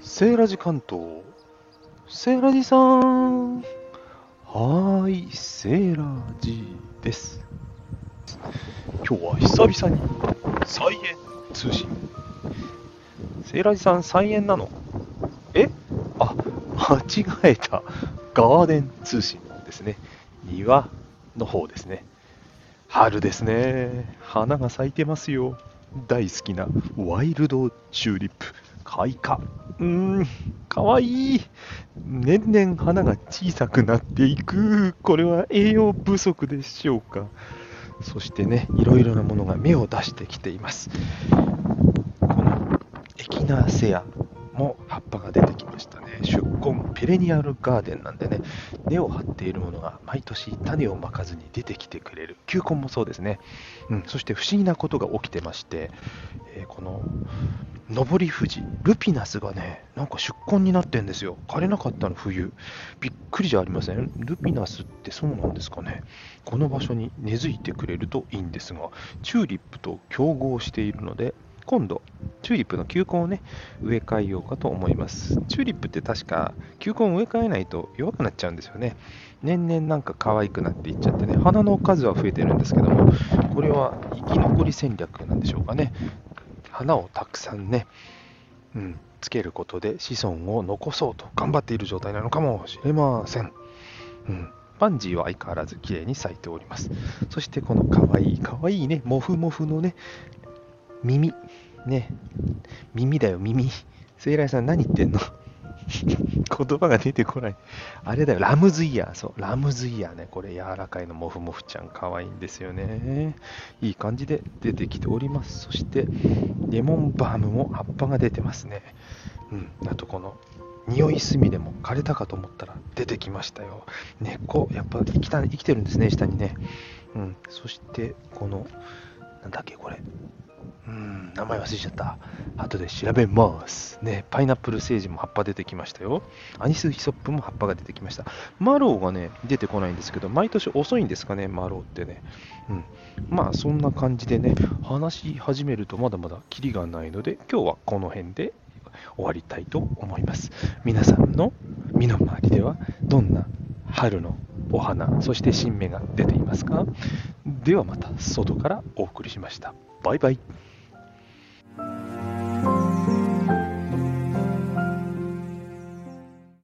セーラジ関東。セーラジさん。はーい、セーラジです。今日は久々に菜園通信。セーラジさん、菜園なの？え？あ、間違えた。ガーデン通信ですね。庭の方ですね。春ですね。花が咲いてますよ。大好きなワイルドチューリップ開花。うーん、かわいい。年々花が小さくなっていく。これは栄養不足でしょうか。そしてね、いろいろなものが芽を出してきています。このエキナセアも葉っぱが出てきましたね。出根ペレニアルガーデンなんでね、根を張っているものが毎年種をまかずに出てきてくれる。球根もそうですね。うん、そして不思議なことが起きてまして、えーこの上り富士、ルピナスがね、なんか出根になってんですよ。枯れなかったの、冬。びっくりじゃありません？ルピナスってそうなんですかね？この場所に根付いてくれるといいんですが、チューリップと競合しているので、今度、チューリップの球根をね、植え替えようかと思います。チューリップって確か、球根を植え替えないと弱くなっちゃうんですよね。年々なんか可愛くなっていっちゃってね、花の数は増えてるんですけども、これは生き残り戦略なんでしょうかね。花をたくさんね、うん、つけることで子孫を残そうと頑張っている状態なのかもしれません。うん、パンジーは相変わらず綺麗に咲いております。そしてこのかわいいかわいね、モフモフのね、耳、ね、耳だよ、耳。セイライさん何言ってんの？言葉が出てこない。あれだよ、ラムズイヤー。そう、ラムズイヤーね。これ柔らかいのモフモフちゃん、かわいいんですよね。いい感じで出てきております。そして、レモンバームも葉っぱが出てますね。うん、あとこの、匂い炭でも枯れたかと思ったら出てきましたよ。根っこ、やっぱ生きた生きてるんですね、下にね。うん、そして、この、なんだっけ、これ。うん、名前忘れちゃった。後で調べます。ね、パイナップルセージも葉っぱ出てきましたよ。アニスヒソップも葉っぱが出てきました。マロウがね、出てこないんですけど、毎年遅いんですかね、マロウってね。うん。まあ、そんな感じでね、話し始めるとまだまだキリがないので、今日はこの辺で終わりたいと思います。皆さんの身の回りでは、どんな春のお花、そして新芽が出ていますか？ではまた外からお送りしました。バイバイ。